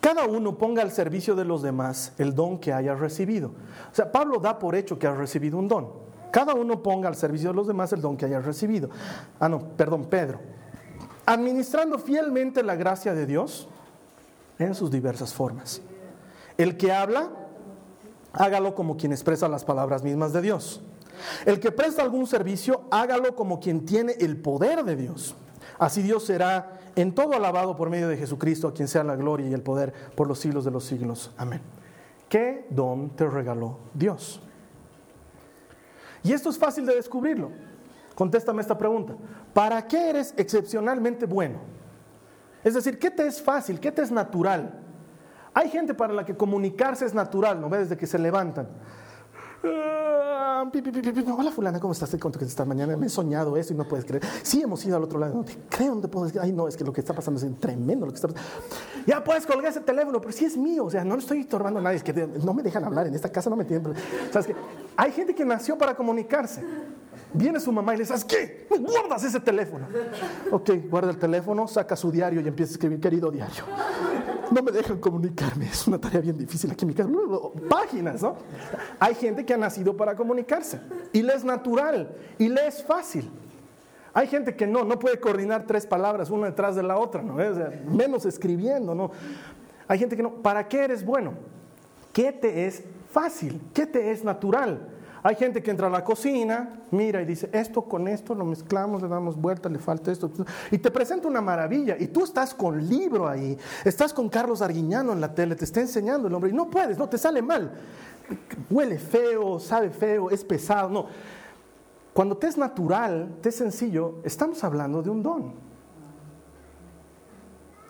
cada uno ponga al servicio de los demás el don que haya recibido. O sea, Pablo da por hecho que ha recibido un don. Cada uno ponga al servicio de los demás el don que haya recibido. Ah, no, perdón, Pedro administrando fielmente la gracia de Dios en sus diversas formas. El que habla, hágalo como quien expresa las palabras mismas de Dios. El que presta algún servicio, hágalo como quien tiene el poder de Dios. Así Dios será en todo alabado por medio de Jesucristo, a quien sea la gloria y el poder por los siglos de los siglos. Amén. ¿Qué don te regaló Dios? Y esto es fácil de descubrirlo. Contéstame esta pregunta. ¿Para qué eres excepcionalmente bueno? Es decir, ¿qué te es fácil? ¿Qué te es natural? Hay gente para la que comunicarse es natural, ¿no? Desde que se levantan. Ah, Hola fulana, ¿cómo estás? Te conto que mañana me he soñado eso y no puedes creer. Sí, hemos ido al otro lado. No te creo, no te puedo decir. Ay, no, es que lo que está pasando es tremendo lo que está pasando. Ya puedes colgar ese teléfono, pero sí es mío. O sea, no le estoy estorbando a nadie. Es que no me dejan hablar. En esta casa no me tienen. ¿Sabes qué? Hay gente que nació para comunicarse. Viene su mamá y le dice, ¿qué? Guardas ese teléfono. Ok, guarda el teléfono, saca su diario y empieza a escribir, querido diario. No me dejan comunicarme, es una tarea bien difícil aquí en mi casa. Páginas, ¿no? Hay gente que ha nacido para comunicarse y le es natural y le es fácil. Hay gente que no, no puede coordinar tres palabras una detrás de la otra, ¿no? menos escribiendo, ¿no? Hay gente que no. ¿Para qué eres bueno? ¿Qué te es fácil? ¿Qué te es natural? Hay gente que entra a la cocina, mira y dice, esto con esto lo mezclamos, le damos vuelta, le falta esto. Y te presenta una maravilla. Y tú estás con libro ahí, estás con Carlos Arguiñano en la tele, te está enseñando el hombre. Y no puedes, no, te sale mal. Huele feo, sabe feo, es pesado. No. Cuando te es natural, te es sencillo, estamos hablando de un don.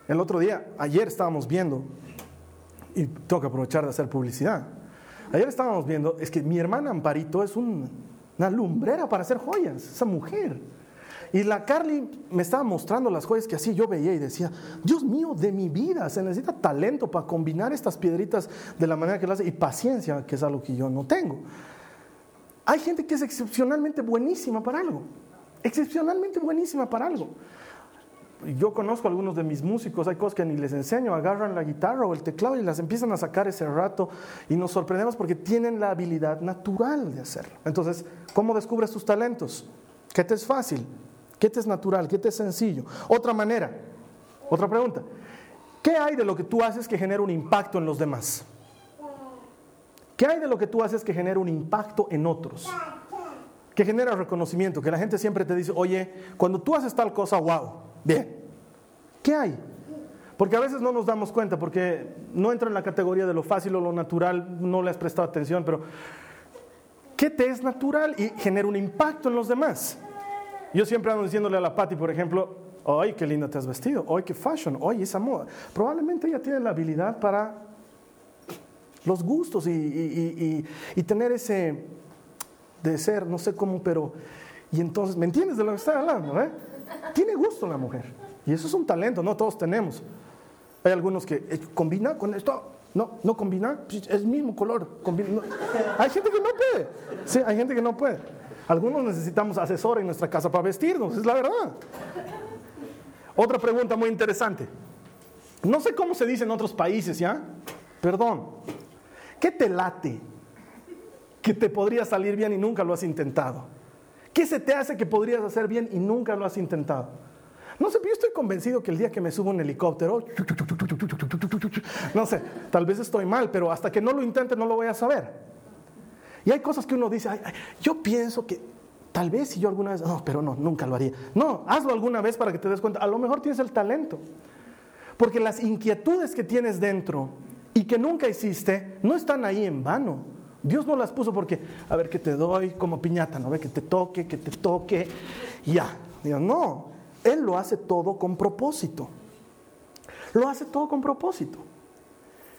El otro día, ayer estábamos viendo, y tengo que aprovechar de hacer publicidad Ayer estábamos viendo, es que mi hermana Amparito es una lumbrera para hacer joyas, esa mujer. Y la Carly me estaba mostrando las joyas que así yo veía y decía, Dios mío, de mi vida, se necesita talento para combinar estas piedritas de la manera que lo hace y paciencia, que es algo que yo no tengo. Hay gente que es excepcionalmente buenísima para algo, excepcionalmente buenísima para algo yo conozco a algunos de mis músicos, hay cosas que ni les enseño, agarran la guitarra o el teclado y las empiezan a sacar ese rato y nos sorprendemos porque tienen la habilidad natural de hacerlo. Entonces, ¿cómo descubres tus talentos? ¿Qué te es fácil? ¿Qué te es natural? ¿Qué te es sencillo? Otra manera, otra pregunta. ¿Qué hay de lo que tú haces que genera un impacto en los demás? ¿Qué hay de lo que tú haces que genera un impacto en otros? Que genera reconocimiento, que la gente siempre te dice, oye, cuando tú haces tal cosa, wow, Bien, ¿qué hay? Porque a veces no nos damos cuenta, porque no entra en la categoría de lo fácil o lo natural, no le has prestado atención, pero ¿qué te es natural y genera un impacto en los demás? Yo siempre ando diciéndole a la Patti, por ejemplo, ¡ay, qué linda te has vestido! ¡ay, qué fashion! ¡ay, esa moda! Probablemente ella tiene la habilidad para los gustos y, tener ese de ser, no sé cómo, pero... Y entonces, ¿me entiendes de lo que estoy hablando? Eh? Tiene gusto la mujer. Y eso es un talento, no todos tenemos. Hay algunos que eh, combina con esto, No, no combina, es el mismo color. Hay gente que no puede. Sí, hay gente que no puede. Algunos necesitamos asesor en nuestra casa para vestirnos, es la verdad. Otra pregunta muy interesante. No sé cómo se dice en otros países, ¿ya? Perdón. ¿Qué te late? Que te podría salir bien y nunca lo has intentado. ¿Qué se te hace que podrías hacer bien y nunca lo has intentado? No sé, yo estoy convencido que el día que me subo un helicóptero, no sé, tal vez estoy mal, pero hasta que no lo intente no lo voy a saber. Y hay cosas que uno dice, yo pienso que tal vez si yo alguna vez, no, pero no, nunca lo haría. No, hazlo alguna vez para que te des cuenta, a lo mejor tienes el talento. Porque las inquietudes que tienes dentro y que nunca hiciste, no están ahí en vano. Dios no las puso porque, a ver, que te doy como piñata, ¿no? Ve que te toque, que te toque, ya. Dios, no, él lo hace todo con propósito. Lo hace todo con propósito.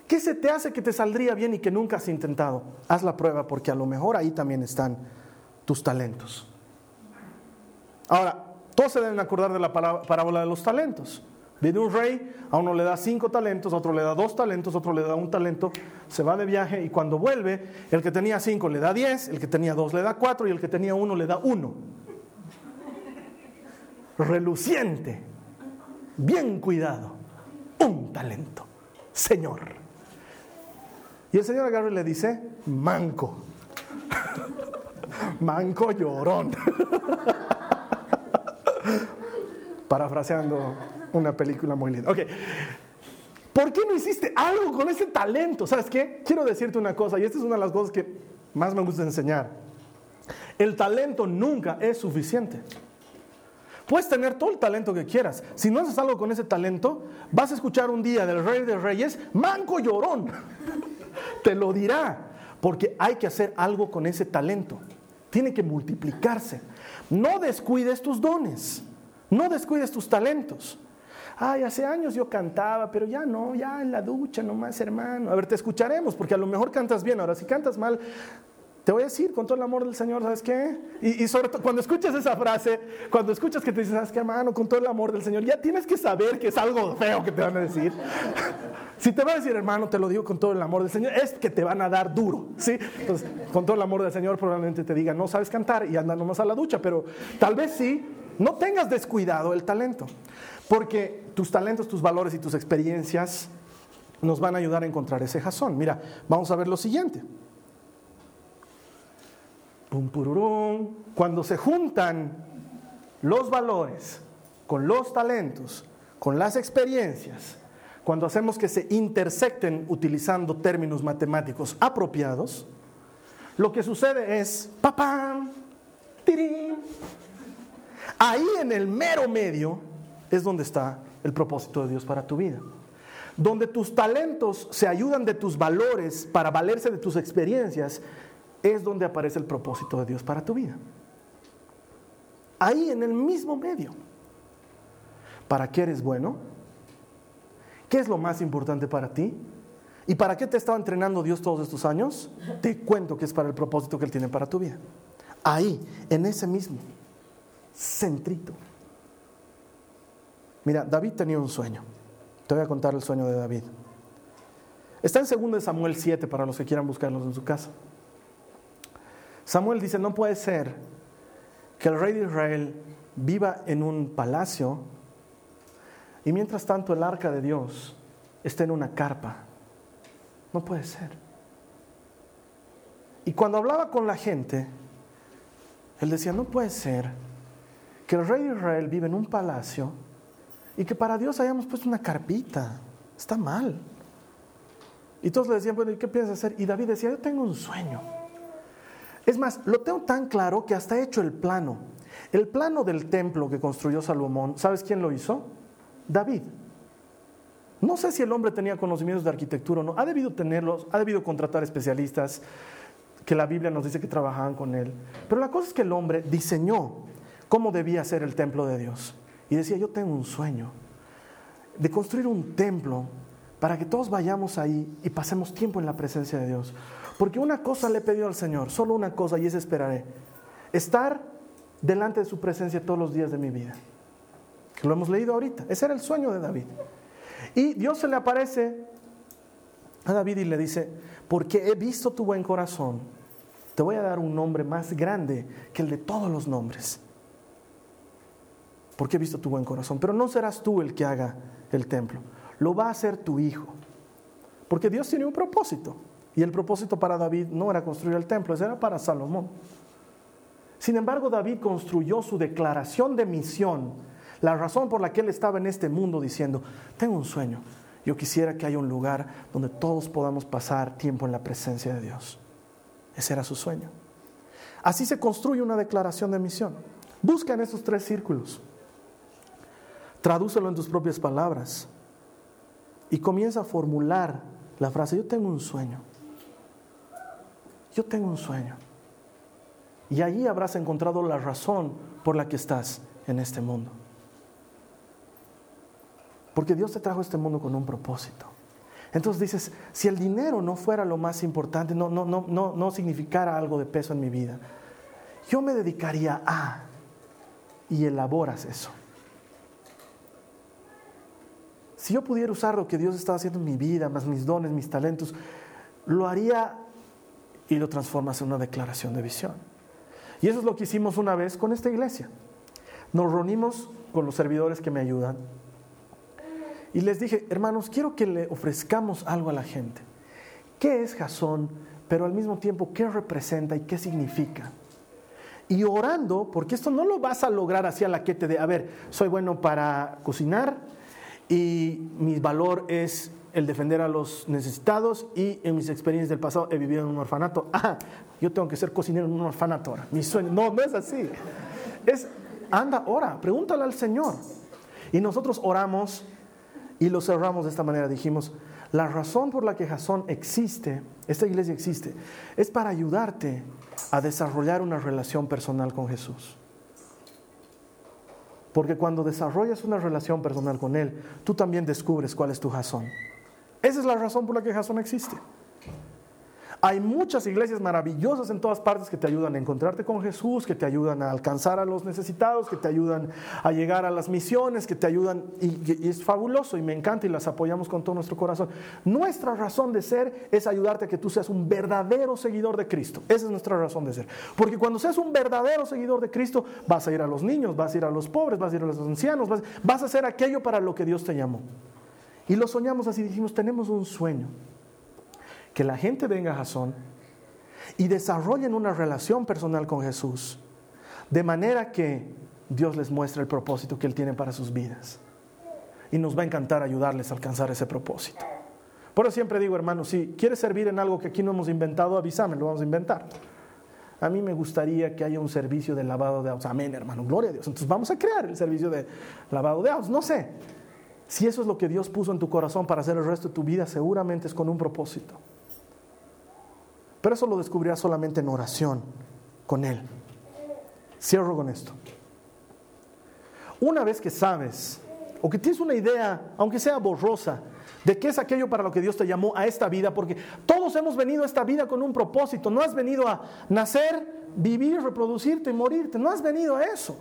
¿Qué se te hace que te saldría bien y que nunca has intentado? Haz la prueba porque a lo mejor ahí también están tus talentos. Ahora, todos se deben acordar de la parábola de los talentos. Viene un rey, a uno le da cinco talentos, a otro le da dos talentos, a otro le da un talento, se va de viaje y cuando vuelve, el que tenía cinco le da diez, el que tenía dos le da cuatro y el que tenía uno le da uno reluciente, bien cuidado, un talento, Señor. Y el Señor agarra le dice, manco, manco llorón. Parafraseando una película muy linda. Ok, ¿por qué no hiciste algo con ese talento? ¿Sabes qué? Quiero decirte una cosa, y esta es una de las cosas que más me gusta enseñar. El talento nunca es suficiente. Puedes tener todo el talento que quieras. Si no haces algo con ese talento, vas a escuchar un día del rey de reyes, manco llorón. Te lo dirá, porque hay que hacer algo con ese talento. Tiene que multiplicarse. No descuides tus dones, no descuides tus talentos. Ay, hace años yo cantaba, pero ya no, ya en la ducha nomás, hermano. A ver, te escucharemos, porque a lo mejor cantas bien. Ahora, si cantas mal, te voy a decir con todo el amor del Señor, ¿sabes qué? Y, sobre todo, cuando escuchas esa frase, cuando escuchas que te dicen, ¿sabes qué, hermano? Con todo el amor del Señor, ya tienes que saber que es algo feo que te van a decir. si te va a decir, hermano, te lo digo con todo el amor del Señor, es que te van a dar duro, ¿sí? Entonces, con todo el amor del Señor, probablemente te digan, no sabes cantar y anda nomás a la ducha, pero tal vez sí, no tengas descuidado el talento, porque tus talentos, tus valores y tus experiencias nos van a ayudar a encontrar ese jazón. Mira, vamos a ver lo siguiente. Cuando se juntan los valores con los talentos, con las experiencias, cuando hacemos que se intersecten utilizando términos matemáticos apropiados, lo que sucede es, papá, ahí en el mero medio es donde está el propósito de Dios para tu vida. Donde tus talentos se ayudan de tus valores para valerse de tus experiencias es donde aparece el propósito de Dios para tu vida. Ahí en el mismo medio. ¿Para qué eres bueno? ¿Qué es lo más importante para ti? ¿Y para qué te estaba entrenando Dios todos estos años? Te cuento que es para el propósito que Él tiene para tu vida. Ahí, en ese mismo centrito. Mira, David tenía un sueño. Te voy a contar el sueño de David. Está en 2 Samuel 7 para los que quieran buscarlos en su casa. Samuel dice, no puede ser que el rey de Israel viva en un palacio y mientras tanto el arca de Dios esté en una carpa. No puede ser. Y cuando hablaba con la gente, él decía, no puede ser que el rey de Israel vive en un palacio y que para Dios hayamos puesto una carpita. Está mal. Y todos le decían, bueno, ¿y qué piensas hacer? Y David decía, yo tengo un sueño. Es más, lo tengo tan claro que hasta he hecho el plano. El plano del templo que construyó Salomón, ¿sabes quién lo hizo? David. No sé si el hombre tenía conocimientos de arquitectura o no, ha debido tenerlos, ha debido contratar especialistas que la Biblia nos dice que trabajaban con él. Pero la cosa es que el hombre diseñó cómo debía ser el templo de Dios. Y decía, yo tengo un sueño de construir un templo para que todos vayamos ahí y pasemos tiempo en la presencia de Dios. Porque una cosa le he pedido al Señor, solo una cosa, y es esperaré. Estar delante de su presencia todos los días de mi vida. Que lo hemos leído ahorita. Ese era el sueño de David. Y Dios se le aparece a David y le dice, porque he visto tu buen corazón, te voy a dar un nombre más grande que el de todos los nombres. Porque he visto tu buen corazón, pero no serás tú el que haga el templo, lo va a hacer tu hijo. Porque Dios tiene un propósito. Y el propósito para David no era construir el templo, era para Salomón. Sin embargo, David construyó su declaración de misión, la razón por la que él estaba en este mundo diciendo, tengo un sueño, yo quisiera que haya un lugar donde todos podamos pasar tiempo en la presencia de Dios. Ese era su sueño. Así se construye una declaración de misión. Busca en esos tres círculos. Tradúcelo en tus propias palabras. Y comienza a formular la frase, yo tengo un sueño. Yo tengo un sueño. Y allí habrás encontrado la razón por la que estás en este mundo. Porque Dios te trajo a este mundo con un propósito. Entonces dices, si el dinero no fuera lo más importante, no, no, no, no, no significara algo de peso en mi vida, yo me dedicaría a, y elaboras eso. Si yo pudiera usar lo que Dios está haciendo en mi vida, más mis dones, mis talentos, lo haría y lo transformas en una declaración de visión. Y eso es lo que hicimos una vez con esta iglesia. Nos reunimos con los servidores que me ayudan y les dije, hermanos, quiero que le ofrezcamos algo a la gente. ¿Qué es Jasón? Pero al mismo tiempo, ¿qué representa y qué significa? Y orando, porque esto no lo vas a lograr así a la que te de, a ver, soy bueno para cocinar y mi valor es el defender a los necesitados y en mis experiencias del pasado he vivido en un orfanato. Ah, yo tengo que ser cocinero en un orfanato ahora. Mi sueño. No, no es así. Es, anda, ora, pregúntale al Señor. Y nosotros oramos y lo cerramos de esta manera. Dijimos, la razón por la que Jasón existe, esta iglesia existe, es para ayudarte a desarrollar una relación personal con Jesús. Porque cuando desarrollas una relación personal con Él, tú también descubres cuál es tu Jasón. Esa es la razón por la que Jason existe. Hay muchas iglesias maravillosas en todas partes que te ayudan a encontrarte con Jesús, que te ayudan a alcanzar a los necesitados, que te ayudan a llegar a las misiones, que te ayudan, y, es fabuloso y me encanta y las apoyamos con todo nuestro corazón. Nuestra razón de ser es ayudarte a que tú seas un verdadero seguidor de Cristo. Esa es nuestra razón de ser. Porque cuando seas un verdadero seguidor de Cristo, vas a ir a los niños, vas a ir a los pobres, vas a ir a los ancianos, vas, vas a hacer aquello para lo que Dios te llamó. Y lo soñamos así, dijimos, tenemos un sueño. Que la gente venga a Jasón y desarrollen una relación personal con Jesús, de manera que Dios les muestre el propósito que Él tiene para sus vidas. Y nos va a encantar ayudarles a alcanzar ese propósito. Por eso siempre digo, hermano, si quieres servir en algo que aquí no hemos inventado, avísame, lo vamos a inventar. A mí me gustaría que haya un servicio de lavado de autos. Amén, hermano, gloria a Dios. Entonces vamos a crear el servicio de lavado de autos. No sé, si eso es lo que Dios puso en tu corazón para hacer el resto de tu vida, seguramente es con un propósito. Pero eso lo descubrirás solamente en oración con Él. Cierro con esto. Una vez que sabes, o que tienes una idea, aunque sea borrosa, de qué es aquello para lo que Dios te llamó a esta vida, porque todos hemos venido a esta vida con un propósito. No has venido a nacer, vivir, reproducirte y morirte. No has venido a eso.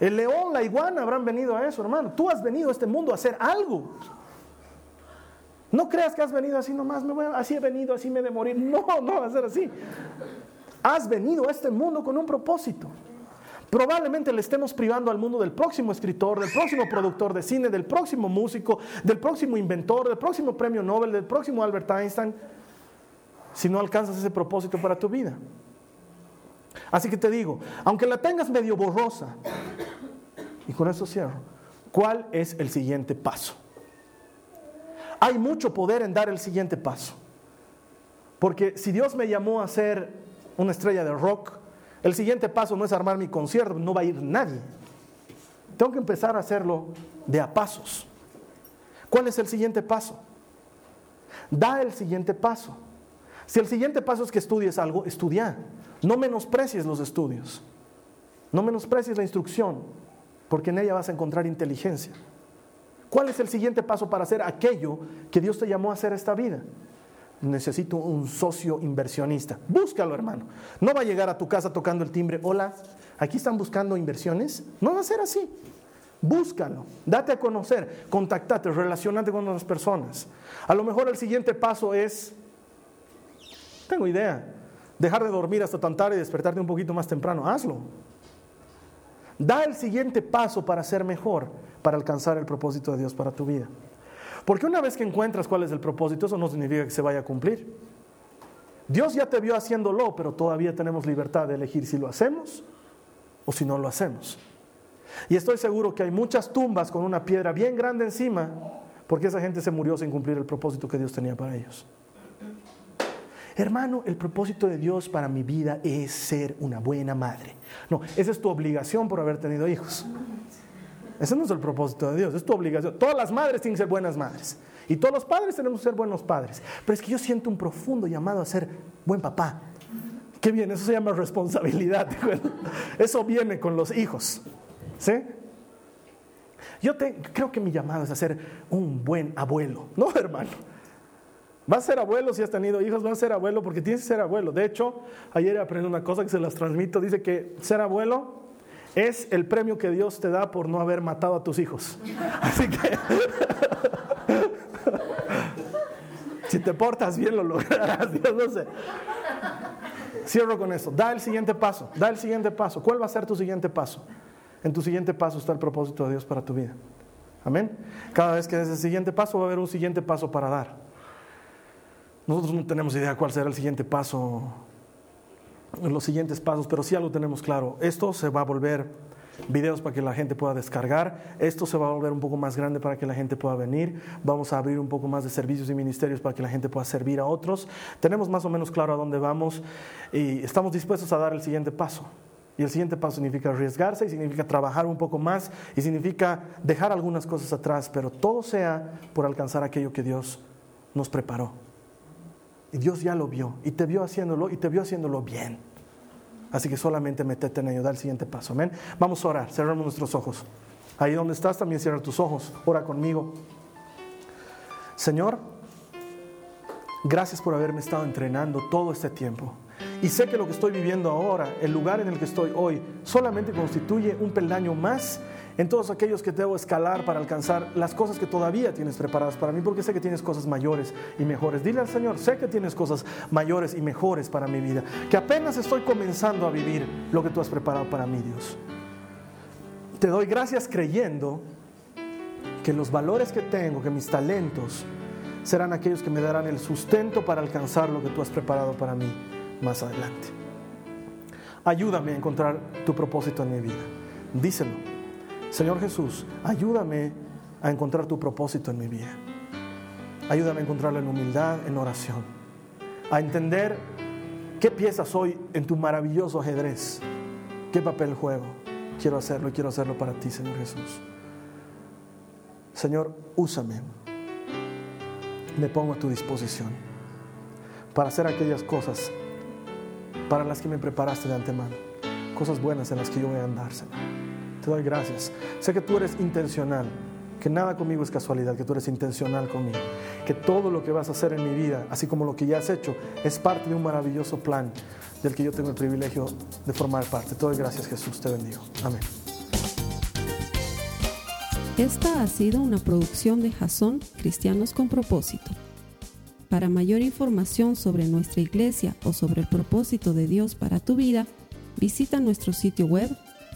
El león, la iguana habrán venido a eso, hermano. Tú has venido a este mundo a hacer algo. No creas que has venido así nomás, me voy, así he venido, así me he de morir. No, no va a ser así. Has venido a este mundo con un propósito. Probablemente le estemos privando al mundo del próximo escritor, del próximo productor de cine, del próximo músico, del próximo inventor, del próximo premio Nobel, del próximo Albert Einstein, si no alcanzas ese propósito para tu vida. Así que te digo, aunque la tengas medio borrosa, y con eso cierro, ¿cuál es el siguiente paso? Hay mucho poder en dar el siguiente paso. Porque si Dios me llamó a ser una estrella de rock, el siguiente paso no es armar mi concierto, no va a ir nadie. Tengo que empezar a hacerlo de a pasos. ¿Cuál es el siguiente paso? Da el siguiente paso. Si el siguiente paso es que estudies algo, estudia. No menosprecies los estudios. No menosprecies la instrucción, porque en ella vas a encontrar inteligencia. ¿Cuál es el siguiente paso para hacer aquello que Dios te llamó a hacer esta vida? Necesito un socio inversionista. Búscalo, hermano. No va a llegar a tu casa tocando el timbre. Hola, aquí están buscando inversiones. No va a ser así. Búscalo, date a conocer, contactate, relacionate con otras personas. A lo mejor el siguiente paso es, tengo idea, dejar de dormir hasta tan tarde y despertarte un poquito más temprano. Hazlo. Da el siguiente paso para ser mejor, para alcanzar el propósito de Dios para tu vida. Porque una vez que encuentras cuál es el propósito, eso no significa que se vaya a cumplir. Dios ya te vio haciéndolo, pero todavía tenemos libertad de elegir si lo hacemos o si no lo hacemos. Y estoy seguro que hay muchas tumbas con una piedra bien grande encima, porque esa gente se murió sin cumplir el propósito que Dios tenía para ellos. Hermano, el propósito de Dios para mi vida es ser una buena madre. No, esa es tu obligación por haber tenido hijos. Ese no es el propósito de Dios, es tu obligación. Todas las madres tienen que ser buenas madres. Y todos los padres tenemos que ser buenos padres. Pero es que yo siento un profundo llamado a ser buen papá. Qué bien, eso se llama responsabilidad. Eso viene con los hijos. ¿Sí? Yo creo que mi llamado es a ser un buen abuelo. No, hermano. Vas a ser abuelo si has tenido hijos, vas a ser abuelo porque tienes que ser abuelo. De hecho, ayer aprendí una cosa que se las transmito. Dice que ser abuelo es el premio que Dios te da por no haber matado a tus hijos. Así que si te portas bien lo lograrás. Dios no sé. Cierro con eso. Da el siguiente paso. Da el siguiente paso. ¿Cuál va a ser tu siguiente paso? En tu siguiente paso está el propósito de Dios para tu vida. Amén. Cada vez que des el siguiente paso va a haber un siguiente paso para dar. Nosotros no tenemos idea cuál será el siguiente paso, los siguientes pasos, pero sí algo tenemos claro. Esto se va a volver videos para que la gente pueda descargar. Esto se va a volver un poco más grande para que la gente pueda venir. Vamos a abrir un poco más de servicios y ministerios para que la gente pueda servir a otros. Tenemos más o menos claro a dónde vamos y estamos dispuestos a dar el siguiente paso. Y el siguiente paso significa arriesgarse y significa trabajar un poco más y significa dejar algunas cosas atrás, pero todo sea por alcanzar aquello que Dios nos preparó. Y Dios ya lo vio y te vio haciéndolo y te vio haciéndolo bien. Así que solamente metete en ayudar el siguiente paso. Amén. Vamos a orar, cerramos nuestros ojos. Ahí donde estás también cierra tus ojos. Ora conmigo. Señor, gracias por haberme estado entrenando todo este tiempo. Y sé que lo que estoy viviendo ahora, el lugar en el que estoy hoy, solamente constituye un peldaño más en todos aquellos que debo escalar para alcanzar las cosas que todavía tienes preparadas para mí, porque sé que tienes cosas mayores y mejores. Dile al Señor, sé que tienes cosas mayores y mejores para mi vida, que apenas estoy comenzando a vivir lo que tú has preparado para mí, Dios. Te doy gracias creyendo que los valores que tengo, que mis talentos, serán aquellos que me darán el sustento para alcanzar lo que tú has preparado para mí más adelante. Ayúdame a encontrar tu propósito en mi vida. Díselo Señor Jesús, ayúdame a encontrar tu propósito en mi vida. Ayúdame a encontrarlo en humildad, en oración. A entender qué pieza soy en tu maravilloso ajedrez. ¿Qué papel juego? Quiero hacerlo y quiero hacerlo para ti, Señor Jesús. Señor, úsame. Me pongo a tu disposición para hacer aquellas cosas para las que me preparaste de antemano. Cosas buenas en las que yo voy a andar, Señor. Te doy gracias. Sé que tú eres intencional, que nada conmigo es casualidad, que tú eres intencional conmigo, que todo lo que vas a hacer en mi vida, así como lo que ya has hecho, es parte de un maravilloso plan del que yo tengo el privilegio de formar parte. Te doy gracias Jesús, te bendigo. Amén. Esta ha sido una producción de Jason Cristianos con propósito. Para mayor información sobre nuestra iglesia o sobre el propósito de Dios para tu vida, visita nuestro sitio web